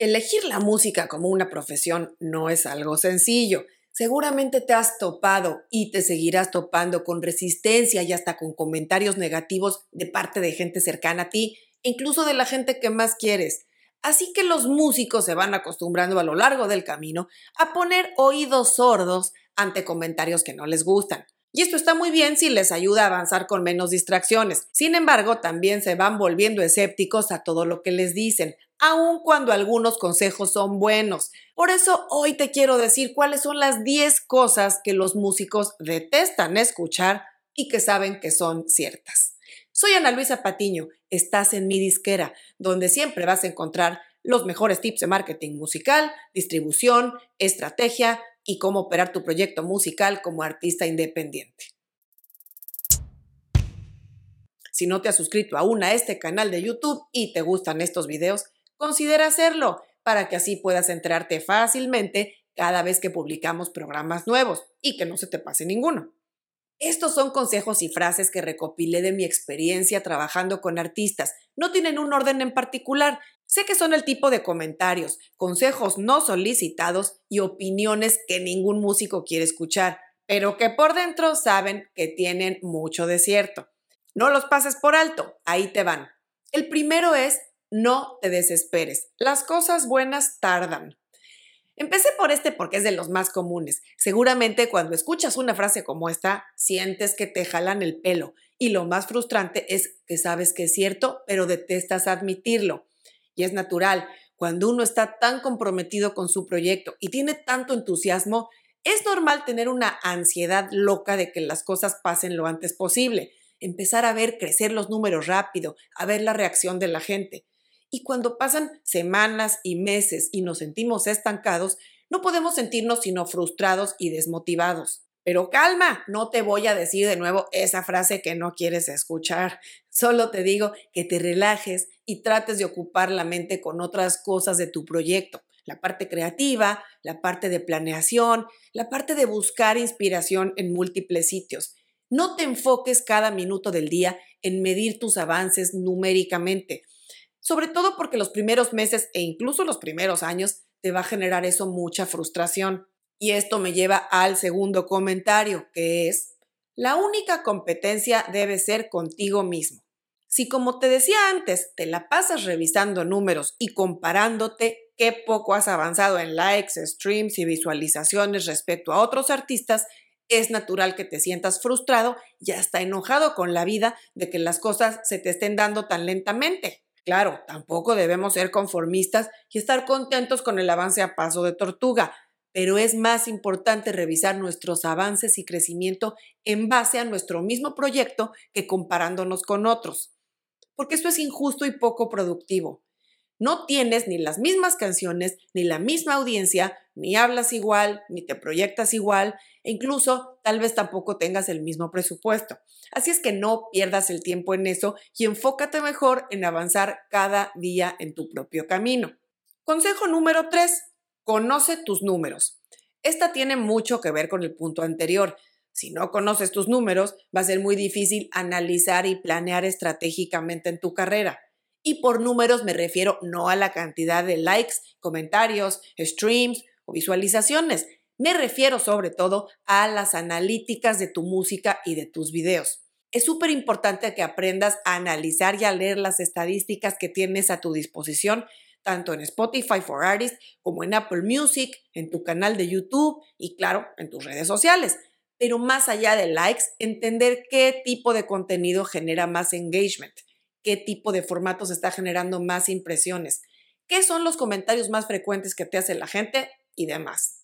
Elegir la música como una profesión no es algo sencillo. Seguramente te has topado y te seguirás topando con resistencia y hasta con comentarios negativos de parte de gente cercana a ti, incluso de la gente que más quieres. Así que los músicos se van acostumbrando a lo largo del camino a poner oídos sordos ante comentarios que no les gustan. Y esto está muy bien si les ayuda a avanzar con menos distracciones. Sin embargo, también se van volviendo escépticos a todo lo que les dicen, aun cuando algunos consejos son buenos. Por eso hoy te quiero decir cuáles son las 10 cosas que los músicos detestan escuchar y que saben que son ciertas. Soy Ana Luisa Patiño, estás en mi disquera, donde siempre vas a encontrar los mejores tips de marketing musical, distribución, estrategia, y cómo operar tu proyecto musical como artista independiente. Si no te has suscrito aún a este canal de YouTube y te gustan estos videos, considera hacerlo para que así puedas enterarte fácilmente cada vez que publicamos programas nuevos y que no se te pase ninguno. Estos son consejos y frases que recopilé de mi experiencia trabajando con artistas. No tienen un orden en particular. Sé que son el tipo de comentarios, consejos no solicitados y opiniones que ningún músico quiere escuchar, pero que por dentro saben que tienen mucho de cierto. No los pases por alto, ahí te van. El primero es no te desesperes. Las cosas buenas tardan. Empecé por este porque es de los más comunes. Seguramente cuando escuchas una frase como esta, sientes que te jalan el pelo. Y lo más frustrante es que sabes que es cierto, pero detestas admitirlo. Y es natural. Cuando uno está tan comprometido con su proyecto y tiene tanto entusiasmo, es normal tener una ansiedad loca de que las cosas pasen lo antes posible. Empezar a ver crecer los números rápido, a ver la reacción de la gente. Y cuando pasan semanas y meses y nos sentimos estancados, no podemos sentirnos sino frustrados y desmotivados. Pero calma, no te voy a decir de nuevo esa frase que no quieres escuchar. Solo te digo que te relajes y trates de ocupar la mente con otras cosas de tu proyecto. La parte creativa, la parte de planeación, la parte de buscar inspiración en múltiples sitios. No te enfoques cada minuto del día en medir tus avances numéricamente sobre todo porque los primeros meses e incluso los primeros años te va a generar eso mucha frustración. Y esto me lleva al segundo comentario, que es, la única competencia debe ser contigo mismo. Si como te decía antes, te la pasas revisando números y comparándote qué poco has avanzado en likes, streams y visualizaciones respecto a otros artistas, es natural que te sientas frustrado y hasta enojado con la vida de que las cosas se te estén dando tan lentamente. Claro, tampoco debemos ser conformistas y estar contentos con el avance a paso de tortuga, pero es más importante revisar nuestros avances y crecimiento en base a nuestro mismo proyecto que comparándonos con otros, porque esto es injusto y poco productivo. No tienes ni las mismas canciones, ni la misma audiencia, ni hablas igual, ni te proyectas igual, incluso tal vez tampoco tengas el mismo presupuesto. Así es que no pierdas el tiempo en eso y enfócate mejor en avanzar cada día en tu propio camino. Consejo número 3. Conoce tus números. Esta tiene mucho que ver con el punto anterior. Si no conoces tus números, va a ser muy difícil analizar y planear estratégicamente en tu carrera. Y por números me refiero no a la cantidad de likes, comentarios, streams o visualizaciones, me refiero sobre todo a las analíticas de tu música y de tus videos. Es súper importante que aprendas a analizar y a leer las estadísticas que tienes a tu disposición, tanto en Spotify for Artists como en Apple Music, en tu canal de YouTube y claro, en tus redes sociales. Pero más allá de likes, entender qué tipo de contenido genera más engagement, qué tipo de formatos está generando más impresiones, qué son los comentarios más frecuentes que te hace la gente y demás.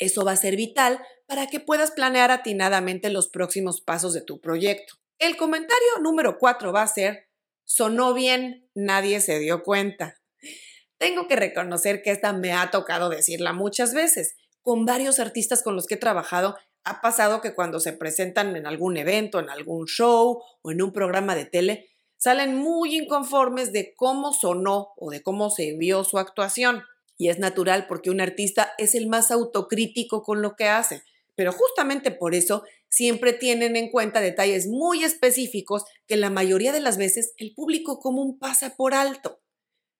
Eso va a ser vital para que puedas planear atinadamente los próximos pasos de tu proyecto. El comentario número cuatro va a ser, sonó bien, nadie se dio cuenta. Tengo que reconocer que esta me ha tocado decirla muchas veces. Con varios artistas con los que he trabajado, ha pasado que cuando se presentan en algún evento, en algún show o en un programa de tele, salen muy inconformes de cómo sonó o de cómo se vio su actuación y es natural porque un artista es el más autocrítico con lo que hace. Pero justamente por eso siempre tienen en cuenta detalles muy específicos que la mayoría de las veces el público común pasa por alto.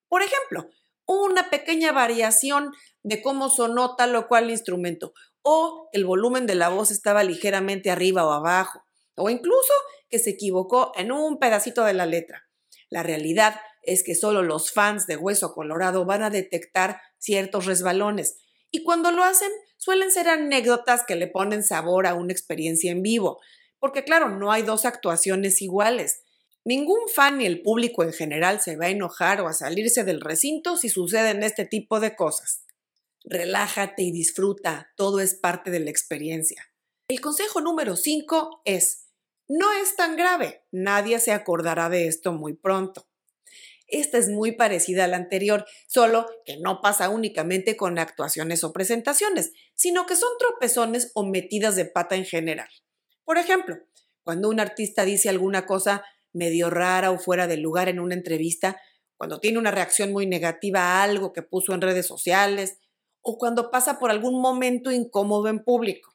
Por ejemplo, una pequeña variación de cómo sonó tal o cual instrumento, o el volumen de la voz estaba ligeramente arriba o abajo, o incluso que se equivocó en un pedacito de la letra. La realidad es que solo los fans de Hueso Colorado van a detectar ciertos resbalones, y cuando lo hacen suelen ser anécdotas que le ponen sabor a una experiencia en vivo, porque claro, no hay dos actuaciones iguales. Ningún fan ni el público en general se va a enojar o a salirse del recinto si suceden este tipo de cosas. Relájate y disfruta, todo es parte de la experiencia. El consejo número 5 es, no es tan grave, nadie se acordará de esto muy pronto. Esta es muy parecida a la anterior, solo que no pasa únicamente con actuaciones o presentaciones, sino que son tropezones o metidas de pata en general. Por ejemplo, cuando un artista dice alguna cosa medio rara o fuera de lugar en una entrevista, cuando tiene una reacción muy negativa a algo que puso en redes sociales, o cuando pasa por algún momento incómodo en público.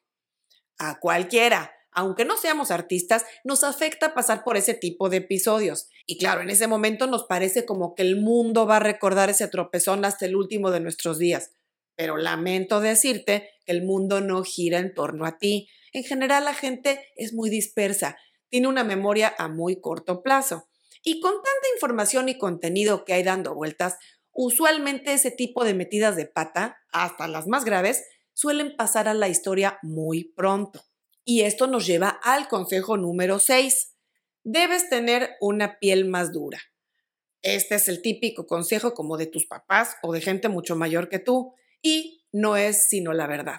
A cualquiera, aunque no seamos artistas, nos afecta pasar por ese tipo de episodios. Y claro, en ese momento nos parece como que el mundo va a recordar ese tropezón hasta el último de nuestros días. Pero lamento decirte que el mundo no gira en torno a ti. En general la gente es muy dispersa, tiene una memoria a muy corto plazo. Y con tanta información y contenido que hay dando vueltas, usualmente ese tipo de metidas de pata, hasta las más graves, suelen pasar a la historia muy pronto. Y esto nos lleva al consejo número 6. Debes tener una piel más dura. Este es el típico consejo como de tus papás o de gente mucho mayor que tú y no es sino la verdad.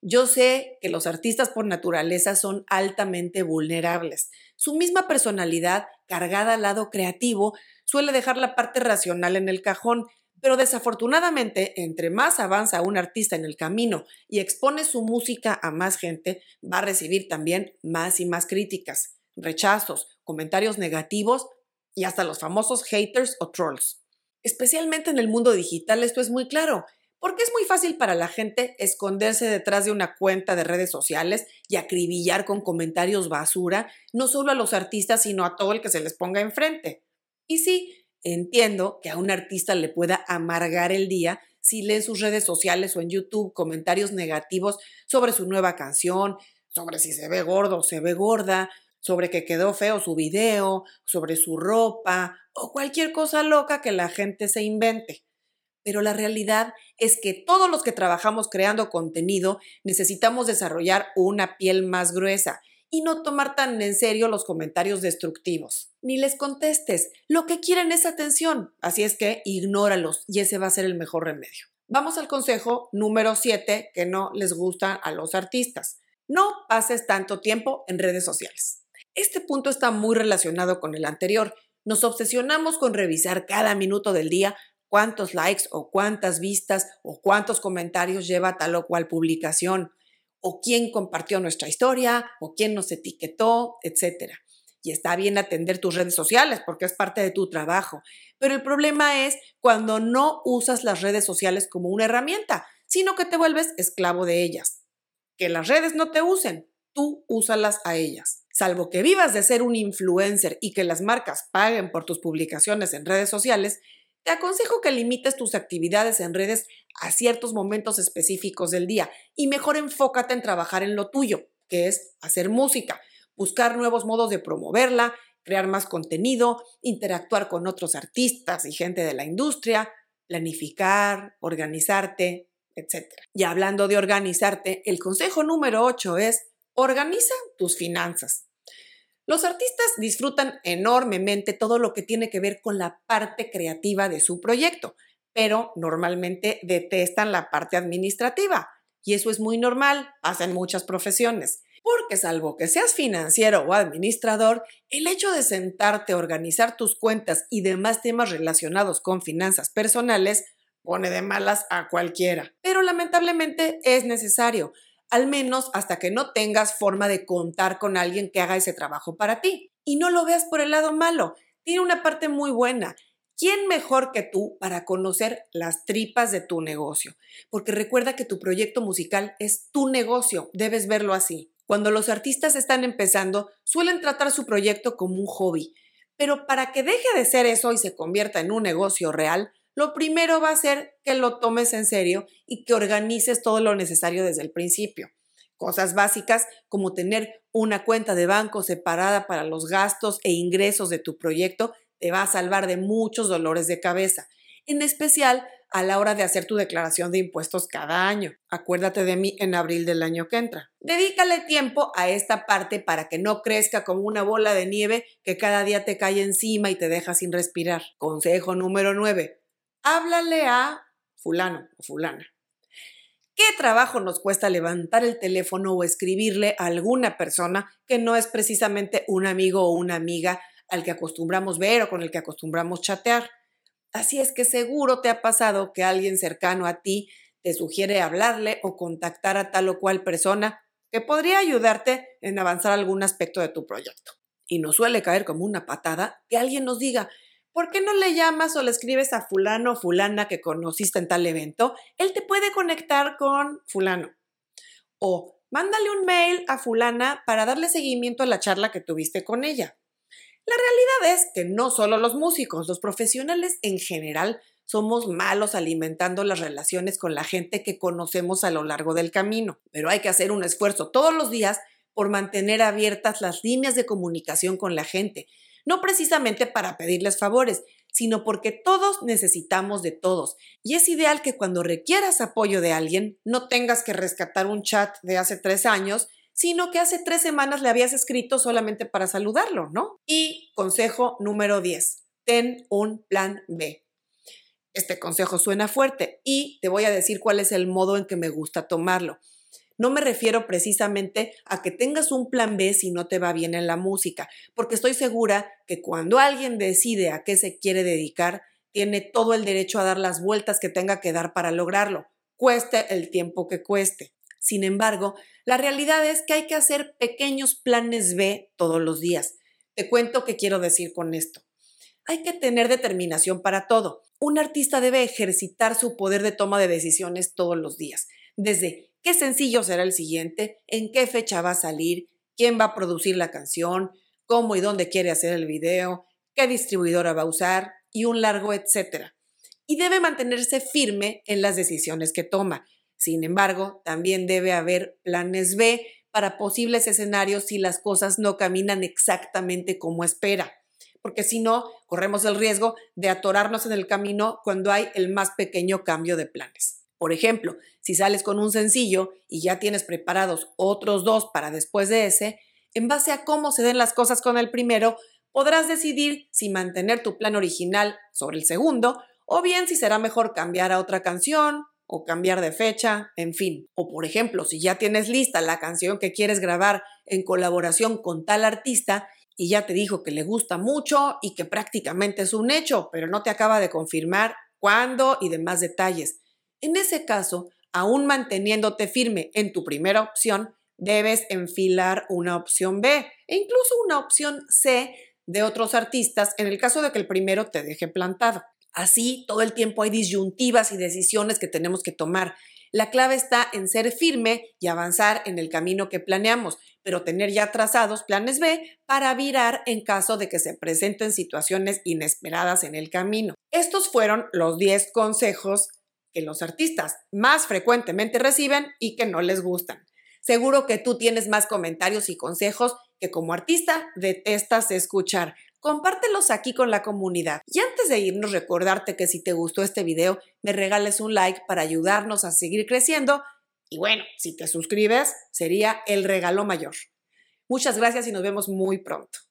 Yo sé que los artistas por naturaleza son altamente vulnerables. Su misma personalidad, cargada al lado creativo, suele dejar la parte racional en el cajón pero desafortunadamente, entre más avanza un artista en el camino y expone su música a más gente, va a recibir también más y más críticas, rechazos, comentarios negativos y hasta los famosos haters o trolls. Especialmente en el mundo digital esto es muy claro, porque es muy fácil para la gente esconderse detrás de una cuenta de redes sociales y acribillar con comentarios basura no solo a los artistas, sino a todo el que se les ponga enfrente. Y sí, Entiendo que a un artista le pueda amargar el día si lee en sus redes sociales o en YouTube comentarios negativos sobre su nueva canción, sobre si se ve gordo o se ve gorda, sobre que quedó feo su video, sobre su ropa o cualquier cosa loca que la gente se invente. Pero la realidad es que todos los que trabajamos creando contenido necesitamos desarrollar una piel más gruesa y no tomar tan en serio los comentarios destructivos. Ni les contestes, lo que quieren es atención, así es que ignóralos y ese va a ser el mejor remedio. Vamos al consejo número 7 que no les gusta a los artistas. No pases tanto tiempo en redes sociales. Este punto está muy relacionado con el anterior. Nos obsesionamos con revisar cada minuto del día cuántos likes o cuántas vistas o cuántos comentarios lleva tal o cual publicación o quién compartió nuestra historia, o quién nos etiquetó, etc. Y está bien atender tus redes sociales porque es parte de tu trabajo. Pero el problema es cuando no usas las redes sociales como una herramienta, sino que te vuelves esclavo de ellas. Que las redes no te usen, tú úsalas a ellas. Salvo que vivas de ser un influencer y que las marcas paguen por tus publicaciones en redes sociales, te aconsejo que limites tus actividades en redes a ciertos momentos específicos del día y mejor enfócate en trabajar en lo tuyo, que es hacer música, buscar nuevos modos de promoverla, crear más contenido, interactuar con otros artistas y gente de la industria, planificar, organizarte, etc. Y hablando de organizarte, el consejo número 8 es organiza tus finanzas. Los artistas disfrutan enormemente todo lo que tiene que ver con la parte creativa de su proyecto, pero normalmente detestan la parte administrativa. Y eso es muy normal, pasa en muchas profesiones. Porque salvo que seas financiero o administrador, el hecho de sentarte a organizar tus cuentas y demás temas relacionados con finanzas personales pone de malas a cualquiera. Pero lamentablemente es necesario, al menos hasta que no tengas forma de contar con alguien que haga ese trabajo para ti. Y no lo veas por el lado malo, tiene una parte muy buena. ¿Quién mejor que tú para conocer las tripas de tu negocio? Porque recuerda que tu proyecto musical es tu negocio, debes verlo así. Cuando los artistas están empezando, suelen tratar su proyecto como un hobby, pero para que deje de ser eso y se convierta en un negocio real, lo primero va a ser que lo tomes en serio y que organices todo lo necesario desde el principio. Cosas básicas como tener una cuenta de banco separada para los gastos e ingresos de tu proyecto te va a salvar de muchos dolores de cabeza, en especial a la hora de hacer tu declaración de impuestos cada año. Acuérdate de mí en abril del año que entra. Dedícale tiempo a esta parte para que no crezca como una bola de nieve que cada día te cae encima y te deja sin respirar. Consejo número 9. Háblale a fulano o fulana. ¿Qué trabajo nos cuesta levantar el teléfono o escribirle a alguna persona que no es precisamente un amigo o una amiga al que acostumbramos ver o con el que acostumbramos chatear? Así es que seguro te ha pasado que alguien cercano a ti te sugiere hablarle o contactar a tal o cual persona que podría ayudarte en avanzar algún aspecto de tu proyecto. Y nos suele caer como una patada que alguien nos diga, ¿por qué no le llamas o le escribes a fulano o fulana que conociste en tal evento? Él te puede conectar con fulano. O mándale un mail a fulana para darle seguimiento a la charla que tuviste con ella. La realidad es que no solo los músicos, los profesionales en general somos malos alimentando las relaciones con la gente que conocemos a lo largo del camino, pero hay que hacer un esfuerzo todos los días por mantener abiertas las líneas de comunicación con la gente, no precisamente para pedirles favores, sino porque todos necesitamos de todos. Y es ideal que cuando requieras apoyo de alguien, no tengas que rescatar un chat de hace tres años sino que hace tres semanas le habías escrito solamente para saludarlo, ¿no? Y consejo número 10, ten un plan B. Este consejo suena fuerte y te voy a decir cuál es el modo en que me gusta tomarlo. No me refiero precisamente a que tengas un plan B si no te va bien en la música, porque estoy segura que cuando alguien decide a qué se quiere dedicar, tiene todo el derecho a dar las vueltas que tenga que dar para lograrlo, cueste el tiempo que cueste. Sin embargo, la realidad es que hay que hacer pequeños planes B todos los días. Te cuento qué quiero decir con esto. Hay que tener determinación para todo. Un artista debe ejercitar su poder de toma de decisiones todos los días, desde qué sencillo será el siguiente, en qué fecha va a salir, quién va a producir la canción, cómo y dónde quiere hacer el video, qué distribuidora va a usar y un largo etcétera. Y debe mantenerse firme en las decisiones que toma, sin embargo, también debe haber planes B para posibles escenarios si las cosas no caminan exactamente como espera, porque si no, corremos el riesgo de atorarnos en el camino cuando hay el más pequeño cambio de planes. Por ejemplo, si sales con un sencillo y ya tienes preparados otros dos para después de ese, en base a cómo se den las cosas con el primero, podrás decidir si mantener tu plan original sobre el segundo o bien si será mejor cambiar a otra canción, o cambiar de fecha, en fin. O por ejemplo, si ya tienes lista la canción que quieres grabar en colaboración con tal artista y ya te dijo que le gusta mucho y que prácticamente es un hecho, pero no te acaba de confirmar cuándo y demás detalles. En ese caso, aún manteniéndote firme en tu primera opción, debes enfilar una opción B e incluso una opción C de otros artistas en el caso de que el primero te deje plantado. Así, todo el tiempo hay disyuntivas y decisiones que tenemos que tomar. La clave está en ser firme y avanzar en el camino que planeamos, pero tener ya trazados planes B para virar en caso de que se presenten situaciones inesperadas en el camino. Estos fueron los 10 consejos que los artistas más frecuentemente reciben y que no les gustan. Seguro que tú tienes más comentarios y consejos que como artista detestas escuchar. Compártelos aquí con la comunidad. Y antes de irnos, recordarte que si te gustó este video, me regales un like para ayudarnos a seguir creciendo. Y bueno, si te suscribes, sería el regalo mayor. Muchas gracias y nos vemos muy pronto.